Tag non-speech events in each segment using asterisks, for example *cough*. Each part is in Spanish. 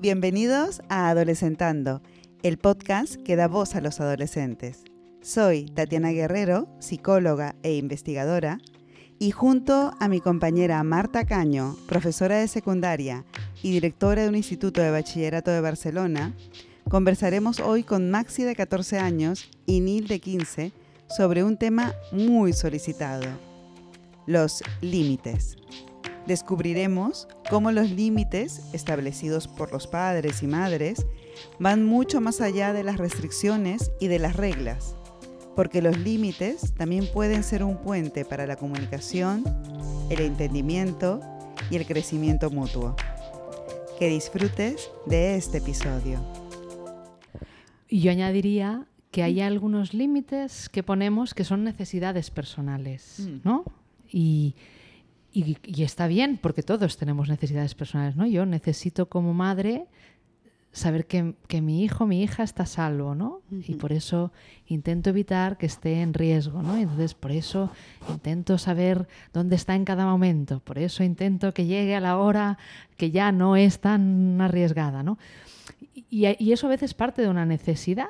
Bienvenidos a Adolescentando, el podcast que da voz a los adolescentes. Soy Tatiana Guerrero, psicóloga e investigadora, y junto a mi compañera Marta Caño, profesora de secundaria y directora de un instituto de bachillerato de Barcelona, conversaremos hoy con Maxi de 14 años y Nil de 15 sobre un tema muy solicitado, los límites. Descubriremos cómo los límites establecidos por los padres y madres van mucho más allá de las restricciones y de las reglas, porque los límites también pueden ser un puente para la comunicación, el entendimiento y el crecimiento mutuo. Que disfrutes de este episodio. Y yo añadiría que hay algunos límites que ponemos que son necesidades personales, Mm. ¿no? Y, y- y está bien, porque todos tenemos necesidades personales, ¿no? Yo necesito como madre saber que, que mi hijo, mi hija está a salvo, ¿no? Y por eso intento evitar que esté en riesgo, ¿no? Entonces, por eso intento saber dónde está en cada momento, por eso intento que llegue a la hora que ya no es tan arriesgada, ¿no? Y, y eso a veces parte de una necesidad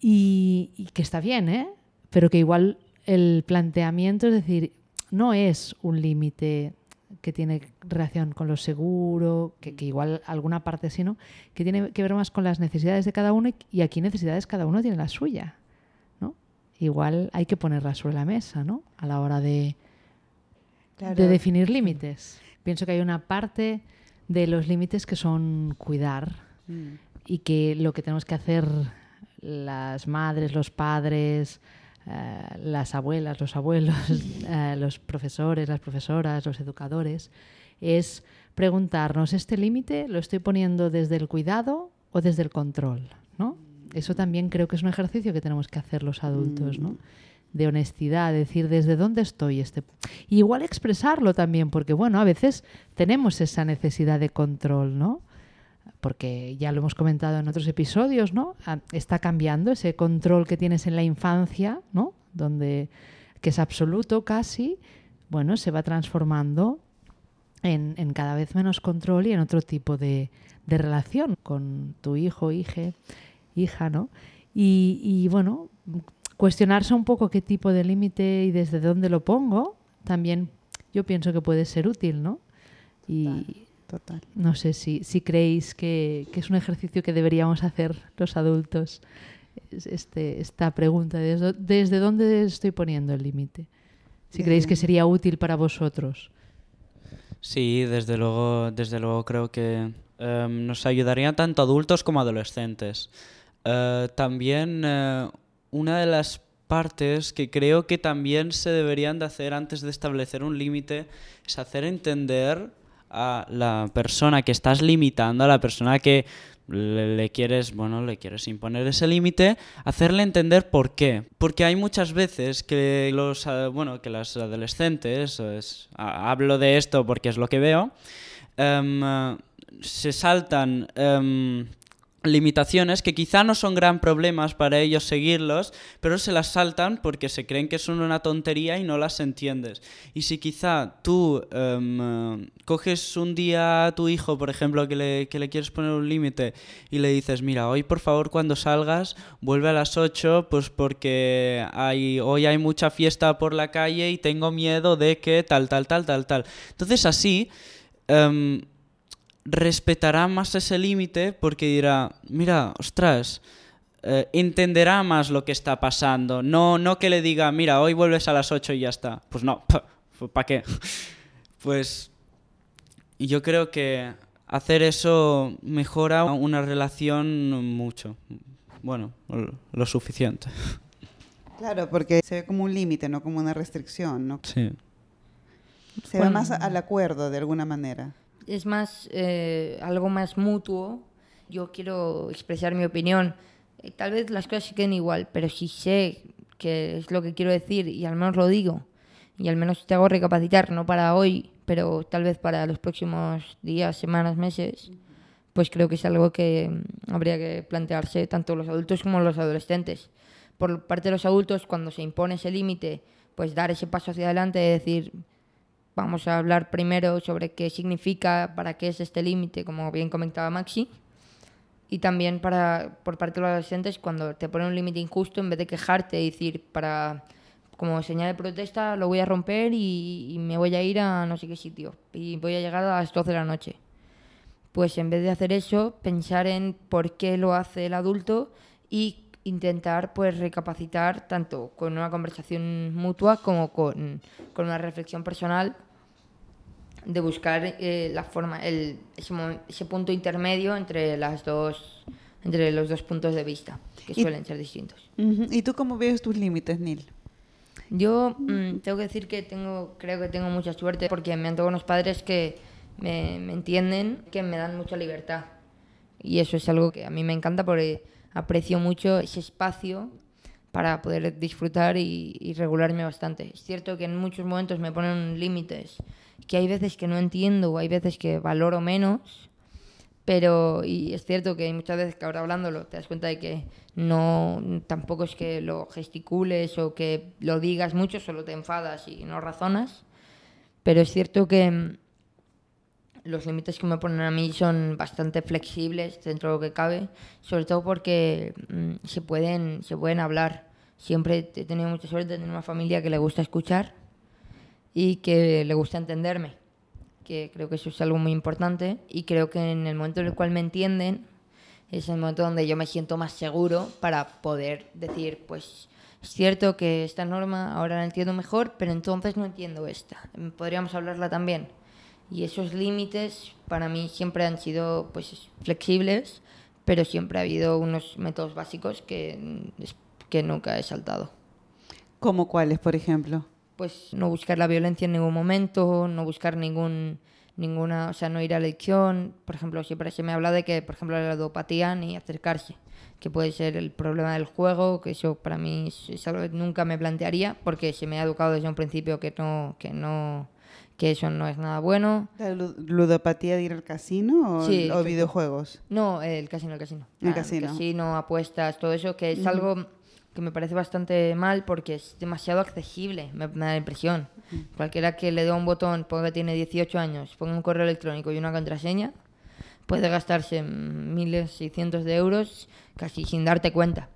y, y que está bien, ¿eh? Pero que igual el planteamiento es decir, no es un límite que tiene relación con lo seguro, que, que igual alguna parte sí, ¿no? Que tiene que ver más con las necesidades de cada uno y, y aquí necesidades cada uno tiene la suya, ¿no? Igual hay que ponerla sobre la mesa, ¿no? A la hora de, de definir límites. Pienso que hay una parte de los límites que son cuidar Mm. y que lo que tenemos que hacer las madres, los padres, eh, las abuelas, los abuelos, *laughs* eh, los profesores, las profesoras, los educadores, es preguntarnos, ¿este límite lo estoy poniendo desde el cuidado o desde el control? ¿no? Eso también creo que es un ejercicio que tenemos que hacer los adultos, ¿no? de honestidad, decir desde dónde estoy este y igual expresarlo también porque bueno a veces tenemos esa necesidad de control no porque ya lo hemos comentado en otros episodios, ¿no? Ah, Está cambiando ese control que tienes en la infancia, ¿no? Donde que es absoluto casi, bueno, se va transformando en, en cada vez menos control y en otro tipo de, de relación con tu hijo, hija, hija, ¿no? Y, y, bueno, cuestionarse un poco qué tipo de límite y desde dónde lo pongo, también yo pienso que puede ser útil, ¿no? Y, Total. no sé si, si creéis que, que es un ejercicio que deberíamos hacer los adultos, es- este, esta pregunta, de ¿desde, desde dónde estoy poniendo el límite? Si creéis que sería útil para vosotros. Sí, desde luego, desde luego creo que em, nos ayudaría tanto adultos como adolescentes. Eh, también eh, una de las partes que creo que también se deberían de hacer antes de establecer un límite es hacer entender a la persona que estás limitando, a la persona que le, quieres, bueno, le quieres imponer ese límite, hacerle entender por qué. Porque hay muchas veces que los, eh, bueno, que las adolescentes, es- ha- hablo de esto porque es lo que veo, em, eh, se saltan em, limitaciones que quizá no son gran problemas para ellos seguirlos, pero se las saltan porque se creen que son una tontería y no las entiendes. Y si quizá tú em, coges un día a tu hijo, por ejemplo, que le, que le quieres poner un límite y le dices, mira, hoy por favor cuando salgas vuelve a las 8, pues porque hay, hoy hay mucha fiesta por la calle y tengo miedo de que tal, tal, tal, tal, tal. Entonces así... em, respetará más ese límite porque dirá, mira, ostras, eh, entenderá más lo que está pasando. No, no que le diga, mira, hoy vuelves a las 8 y ya está. Pues no, *laughs* ¿para qué? *laughs* Pues yo creo que hacer eso mejora una relación mucho. Bueno, lo- suficiente. *laughs* Claro, porque se ve como un límite, no como una restricción, ¿no? Sí. Se va más al acuerdo de alguna manera. Es más eh, algo más mutuo. Yo quiero expresar mi opinión. Eh, Tal vez las cosas se queden igual, pero si sé que es lo que quiero decir y al menos lo digo y al menos te hago recapacitar, no para hoy, pero tal vez para los próximos días, semanas, meses, pues creo que es algo que mm, habría que plantearse tanto los adultos como los adolescentes. Por parte de los adultos, cuando se impone ese límite, pues dar ese paso hacia adelante y decir, vamos a hablar primero sobre qué significa, para qué es este límite, como bien comentaba Maxi. Y también para, por parte de los adolescentes, cuando te ponen un límite injusto, en vez de quejarte y decir, para, como señal de protesta, lo voy a romper y, y me voy a ir a no sé qué sitio. Y voy a llegar a las 12 de la noche. Pues en vez de hacer eso, pensar en por qué lo hace el adulto y intentar pues recapacitar tanto con una conversación mutua como con, con una reflexión personal de buscar eh, la forma el, ese, ese punto intermedio entre las dos entre los dos puntos de vista que suelen ser distintos. ¿Y tú cómo ves tus límites, Neil? yo mm, tengo que decir que tengo creo que tengo mucha suerte porque me han tocado unos padres que me, me entienden que me dan mucha libertad y eso es algo que a mí me encanta porque aprecio mucho ese espacio para poder disfrutar y, y regularme bastante. Es cierto que en muchos momentos me ponen límites que hay veces que no entiendo o hay veces que valoro menos, pero y es cierto que muchas veces que ahora hablándolo te das cuenta de que no tampoco es que lo gesticules o que lo digas mucho, solo te enfadas y no razonas. Pero es cierto que los límites que me ponen a mí son bastante flexibles dentro de lo que cabe, sobre todo porque mm, se pueden se pueden hablar. Siempre he tenido mucha suerte de tener una familia que le gusta escuchar y que le gusta entenderme, que creo que eso es algo muy importante y creo que en el momento en el cual me entienden es el momento donde yo me siento más seguro para poder decir, pues es cierto que esta norma ahora la entiendo mejor, pero entonces no entiendo esta. Podríamos hablarla también. Y esos límites para mí siempre han sido pues flexibles, pero siempre ha habido unos métodos básicos que, que nunca he saltado ¿Cómo cuáles, por ejemplo? pues no buscar la violencia en ningún momento, no buscar ningún ninguna, o sea, no ir a la adicción, por ejemplo, siempre se me habla de que, por ejemplo, la ludopatía ni acercarse, que puede ser el problema del juego, que eso para mí es algo que nunca me plantearía porque se me ha educado desde un principio que no que no que eso no es nada bueno. ¿La lu- ludopatía de ir al casino o, Sí, o exacto. videojuegos? No, el casino, el casino. El Ah, casino. casino, apuestas, todo eso, que es algo que me parece bastante mal porque es demasiado accesible, me, me da la impresión. Cualquiera que le dé un botón, ponga que tiene 18 años, ponga un correo electrónico y una contraseña, puede gastarse miles y cientos de euros casi sin darte cuenta.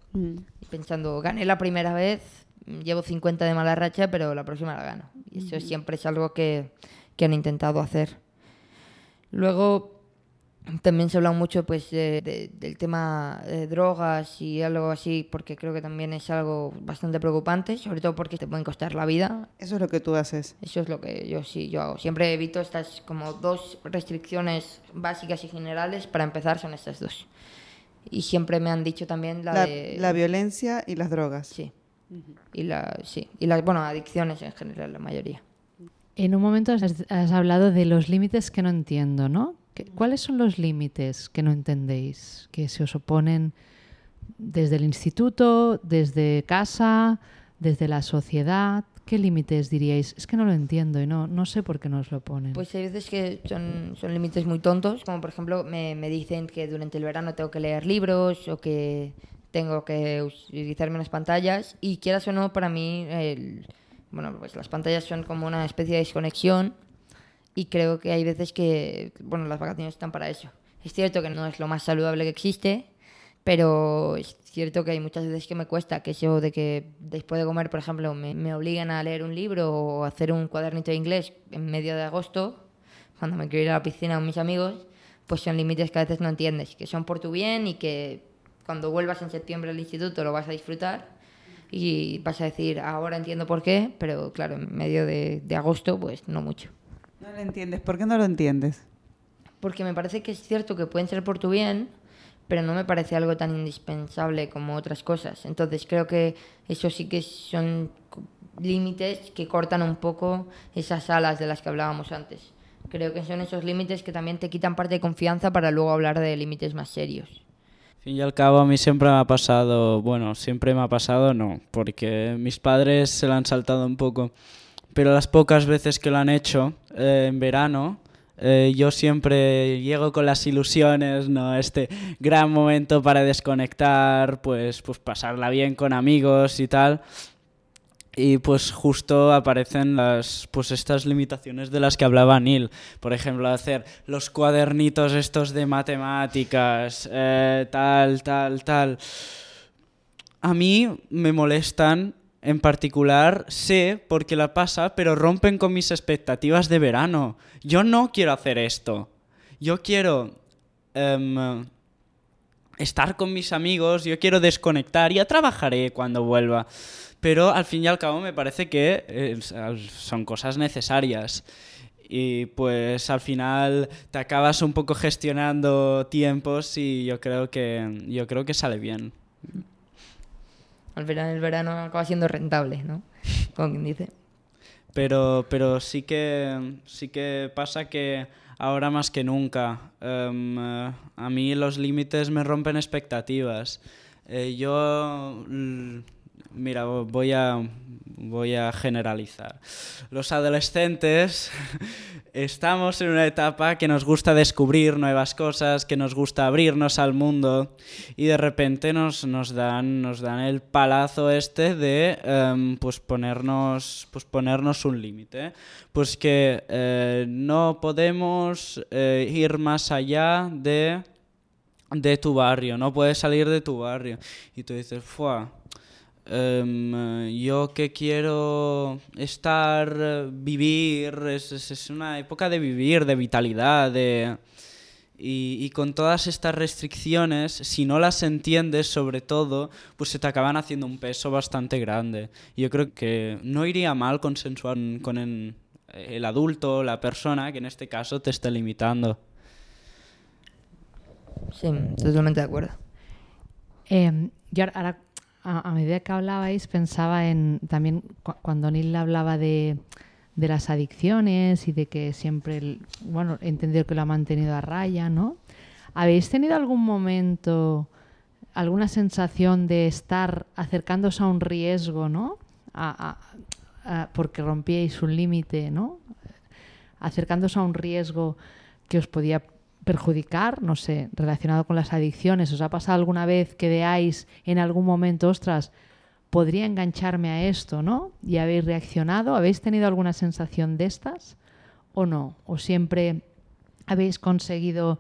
Pensando, gané la primera vez, llevo 50 de mala racha, pero la próxima la gano. Y eso siempre es algo que, que han intentado hacer. Luego, también se ha hablado mucho pues, de- de- del tema de drogas y algo así, porque creo que también es algo bastante preocupante, sobre todo porque te pueden costar la vida. Eso es lo que tú haces. Eso es lo que yo sí yo hago. Siempre evito estas como dos restricciones básicas y generales. Para empezar, son estas dos. Y siempre me han dicho también la, La, de... la violencia y las drogas. Sí. Y la, sí. Y las, bueno, adicciones en general, la mayoría. En un momento has, has hablado de los límites que no entiendo, ¿no? ¿Qué- ¿Cuáles son los límites que no entendéis, que se os oponen desde el instituto, desde casa, desde la sociedad? ¿Qué límites diríais? Es que no lo entiendo y no, no sé por qué nos lo ponen. Pues hay veces que son, son límites muy tontos, como por ejemplo me, me dicen que durante el verano tengo que leer libros o que tengo que utilizarme unas pantallas y quieras o no, para mí, el- bueno, pues las pantallas son como una especie de desconexión y creo que hay veces que, bueno, las vacaciones están para eso. Es cierto que no es lo más saludable que existe, pero es cierto que hay muchas veces que me cuesta que eso de que después de comer, por ejemplo, me, me obliguen a leer un libro o hacer un cuadernito de inglés en medio de agosto, cuando me quiero ir a la piscina con mis amigos, pues son límites que a veces no entiendes, que son por tu bien y que cuando vuelvas en septiembre al instituto lo vas a disfrutar y vas a decir, ahora entiendo por qué, pero claro, en medio de, de agosto, pues no mucho. No lo entiendes. ¿Por qué no lo entiendes? Porque me parece que es cierto que pueden ser por tu bien, pero no me parece algo tan indispensable como otras cosas. Entonces creo que eso sí que son límites que cortan un poco esas alas de las que hablábamos antes. Creo que son esos límites que también te quitan parte de confianza para luego hablar de límites más serios. Fin y al cabo, a mí siempre me ha pasado, bueno, siempre me ha pasado, no, porque mis padres se lo han saltado un poco, pero las pocas veces que lo han hecho eh, en verano, eh, yo siempre llego con las ilusiones, ¿no? Este gran momento para desconectar, pues, pues pasarla bien con amigos y tal. Y pues justo aparecen las, pues estas limitaciones de las que hablaba Neil. Por ejemplo, hacer los cuadernitos estos de matemáticas, eh, tal, tal, tal. A mí me molestan en particular, sé por qué la pasa, pero rompen con mis expectativas de verano. Yo no quiero hacer esto. Yo quiero em, estar con mis amigos, yo quiero desconectar, ya trabajaré cuando vuelva pero al fin y al cabo me parece que eh, son cosas necesarias. Y pues al final te acabas un poco gestionando tiempos y yo creo que, yo creo que sale bien. Al final el verano acaba siendo rentable, ¿no? Como quien dice. Pero, pero sí, que, sí que pasa que ahora más que nunca em, eh, a mí los límites me rompen expectativas. Eh, yo Mira, voy a, voy a generalizar. Los adolescentes *laughs* estamos en una etapa que nos gusta descubrir nuevas cosas, que nos gusta abrirnos al mundo y de repente nos, nos, dan, nos dan el palazo este de em, pues ponernos, pues ponernos un límite. Pues que eh, no podemos eh, ir más allá de, de tu barrio, no puedes salir de tu barrio. Y tú dices, ¡fua! Em, yo que quiero estar, vivir, es, es, una época de vivir, de vitalidad, de... Y, y, con todas estas restricciones, si no las entiendes sobre todo, pues se te acaban haciendo un peso bastante grande. yo creo que no iría mal consensuar con el, el adulto, la persona, que en este caso te esté limitando. Sí, totalmente de acuerdo. Eh, yo ahora a, medida que hablabais pensaba en también cuando Neil hablaba de, de, las adicciones y de que siempre, bueno, he entendido que lo ha mantenido a raya, ¿no? ¿Habéis tenido algún momento, alguna sensación de estar acercándose a un riesgo, ¿no? porque rompíais un límite, ¿no? Acercándose a un riesgo que os podía perjudicar, no sé, relacionado con las adicciones? ¿Os ha pasado alguna vez que veáis en algún momento, ostras, podría engancharme a esto, ¿no? Y habéis reaccionado, ¿habéis tenido alguna sensación de estas o no? ¿O siempre habéis conseguido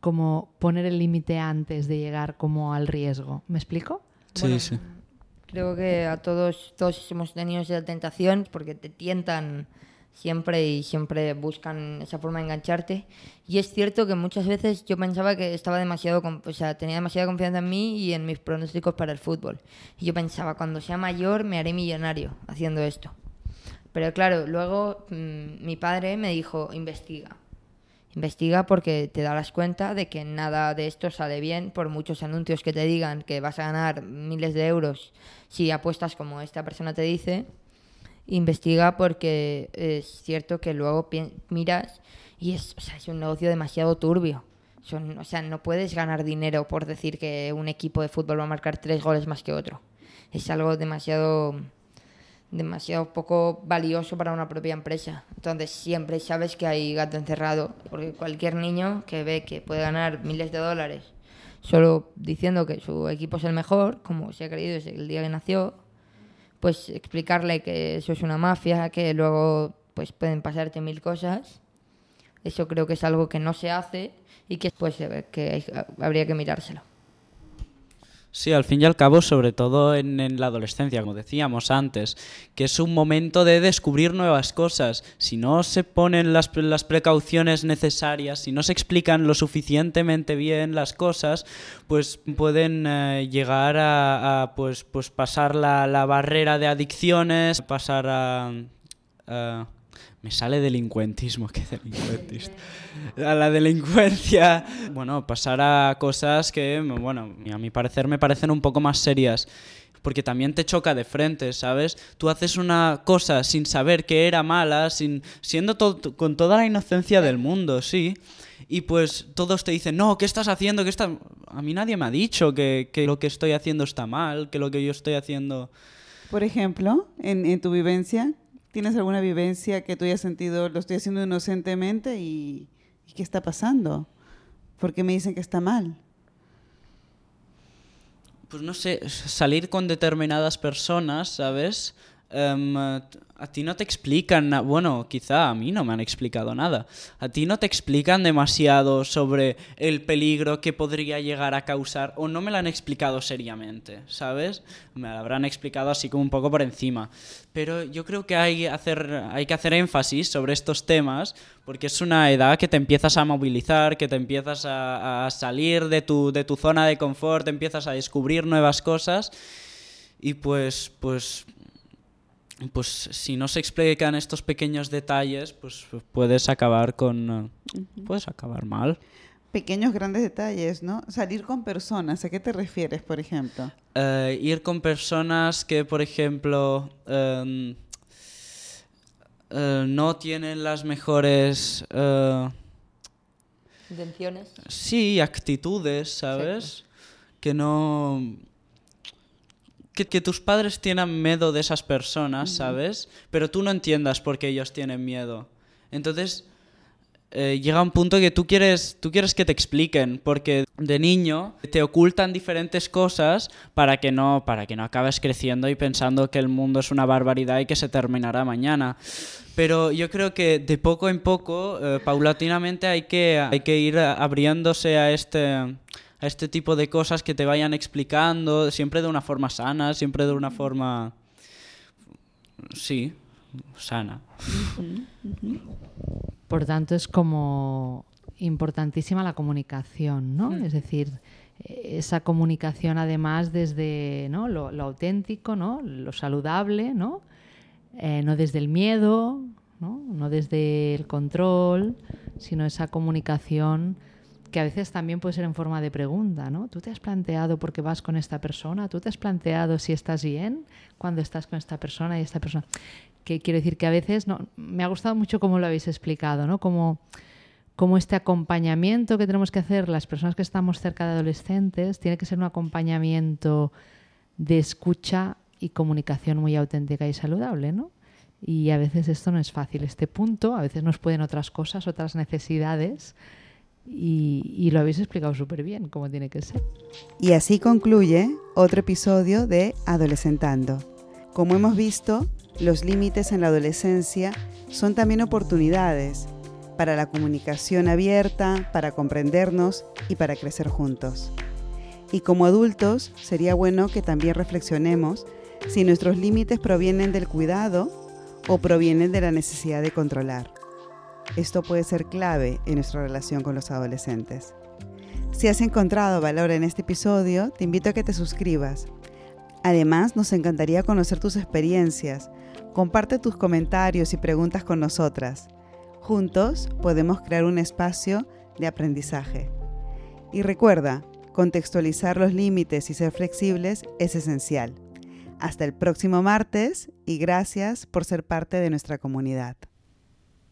como poner el límite antes de llegar como al riesgo? ¿Me explico? Sí, sí. Creo que a todos, todos hemos tenido esa tentación porque te tientan siempre y siempre buscan esa forma de engancharte. Y es cierto que muchas veces yo pensaba que estaba demasiado, o sea, tenía demasiada confianza en mí y en mis pronósticos para el fútbol. Y yo pensaba, cuando sea mayor me haré millonario haciendo esto. Pero claro, luego mm, mi padre me dijo, investiga. Investiga porque te darás cuenta de que nada de esto sale bien por muchos anuncios que te digan que vas a ganar miles de euros si apuestas como esta persona te dice investiga porque es cierto que luego miras y es, es un negocio demasiado turbio. Son, o sea, no puedes ganar dinero por decir que un equipo de fútbol va a marcar tres goles más que otro. Es algo demasiado demasiado poco valioso para una propia empresa. Entonces siempre sabes que hay gato encerrado, porque cualquier niño que ve que puede ganar miles de dólares solo diciendo que su equipo es el mejor, como se ha creído desde el día que nació, pues explicarle que eso es una mafia, que luego pues pueden pasarte mil cosas. Eso creo que es algo que no se hace y que pues que habría que mirárselo. Sí, al fin y al cabo, sobre todo en, la adolescencia, como decíamos antes, que es un momento de descubrir nuevas cosas. Si no se ponen las, las precauciones necesarias, si no se explican lo suficientemente bien las cosas, pues pueden eh, llegar a, pues, pues pasar la, la, barrera de adicciones, pasar a me sale delincuentismo, *laughs* ¿qué delincuentista? A la delincuencia, bueno, pasar a cosas que, bueno, a mi parecer me parecen un poco más serias. Porque también te choca de frente, ¿sabes? Tú haces una cosa sin saber que era mala, sin, siendo con toda la inocencia del mundo, sí. Y pues todos te dicen, no, ¿qué estás haciendo? ¿Qué está... A mí nadie me ha dicho que, que, lo que estoy haciendo está mal, que lo que yo estoy haciendo... Por ejemplo, en, en tu vivencia, ¿Tienes alguna vivencia que tú hayas sentido, lo estoy haciendo inocentemente y, qué está pasando? ¿Por qué me dicen que está mal? pues no sé, salir con determinadas personas, ¿sabes? Em, a ti no te explican, bueno, quizá a mí no me han explicado nada, a ti no te explican demasiado sobre el peligro que podría llegar a causar o no me lo han explicado seriamente, ¿sabes? Me lo habrán explicado así como un poco por encima. Pero yo creo que hay, hacer, hay que hacer énfasis sobre estos temas porque es una edad que te empiezas a movilizar, que te empiezas a, salir de tu, de tu zona de confort, te empiezas a descubrir nuevas cosas y pues, pues pues si no se explican estos pequeños detalles, pues puedes acabar con... puedes acabar mal. Pequeños, grandes detalles, ¿no? Salir con personas, ¿a qué te refieres, por ejemplo? Eh, ir con personas que, por ejemplo, em, eh, no tienen las mejores... Eh, ¿Intenciones? Sí, actitudes, ¿sabes? Que no que, tus padres tienen miedo de esas personas, ¿sabes? Pero tú no entiendas por qué ellos tienen miedo. Entonces, eh, llega un punto que tú quieres, tú quieres que te expliquen, porque de niño te ocultan diferentes cosas para que, no, para que no acabes creciendo y pensando que el mundo es una barbaridad y que se terminará mañana. Pero yo creo que de poco en poco, eh, paulatinamente, hay que, hay que ir abriéndose a este a este tipo de cosas que te vayan explicando, siempre de una forma sana, siempre de una forma, sí, sana. Por tanto, es como importantísima la comunicación, ¿no? Mm. Es decir, esa comunicación además desde ¿no? lo, auténtico, ¿no? lo saludable, ¿no? Eh, no desde el miedo, ¿no? no desde el control, sino esa comunicación que a veces también puede ser en forma de pregunta, ¿no? ¿Tú te has planteado por qué vas con esta persona? ¿Tú te has planteado si estás bien cuando estás con esta persona y esta persona? Que quiero decir que a veces, no, me ha gustado mucho cómo lo habéis explicado, ¿no? Como, como este acompañamiento que tenemos que hacer las personas que estamos cerca de adolescentes tiene que ser un acompañamiento de escucha y comunicación muy auténtica y saludable, ¿no? Y a veces esto no es fácil, este punto, a veces nos pueden otras cosas, otras necesidades, y, lo habéis explicado súper bien, cómo tiene que ser. Y así concluye otro episodio de Adolescentando. Como hemos visto, los límites en la adolescencia son también oportunidades para la comunicación abierta, para comprendernos y para crecer juntos. Y como adultos, sería bueno que también reflexionemos si nuestros límites provienen del cuidado o provienen de la necesidad de controlar. Esto puede ser clave en nuestra relación con los adolescentes. Si has encontrado valor en este episodio, te invito a que te suscribas. Además, nos encantaría conocer tus experiencias. Comparte tus comentarios y preguntas con nosotras. Juntos podemos crear un espacio de aprendizaje. Y recuerda, contextualizar los límites y ser flexibles es esencial. Hasta el próximo martes y gracias por ser parte de nuestra comunidad.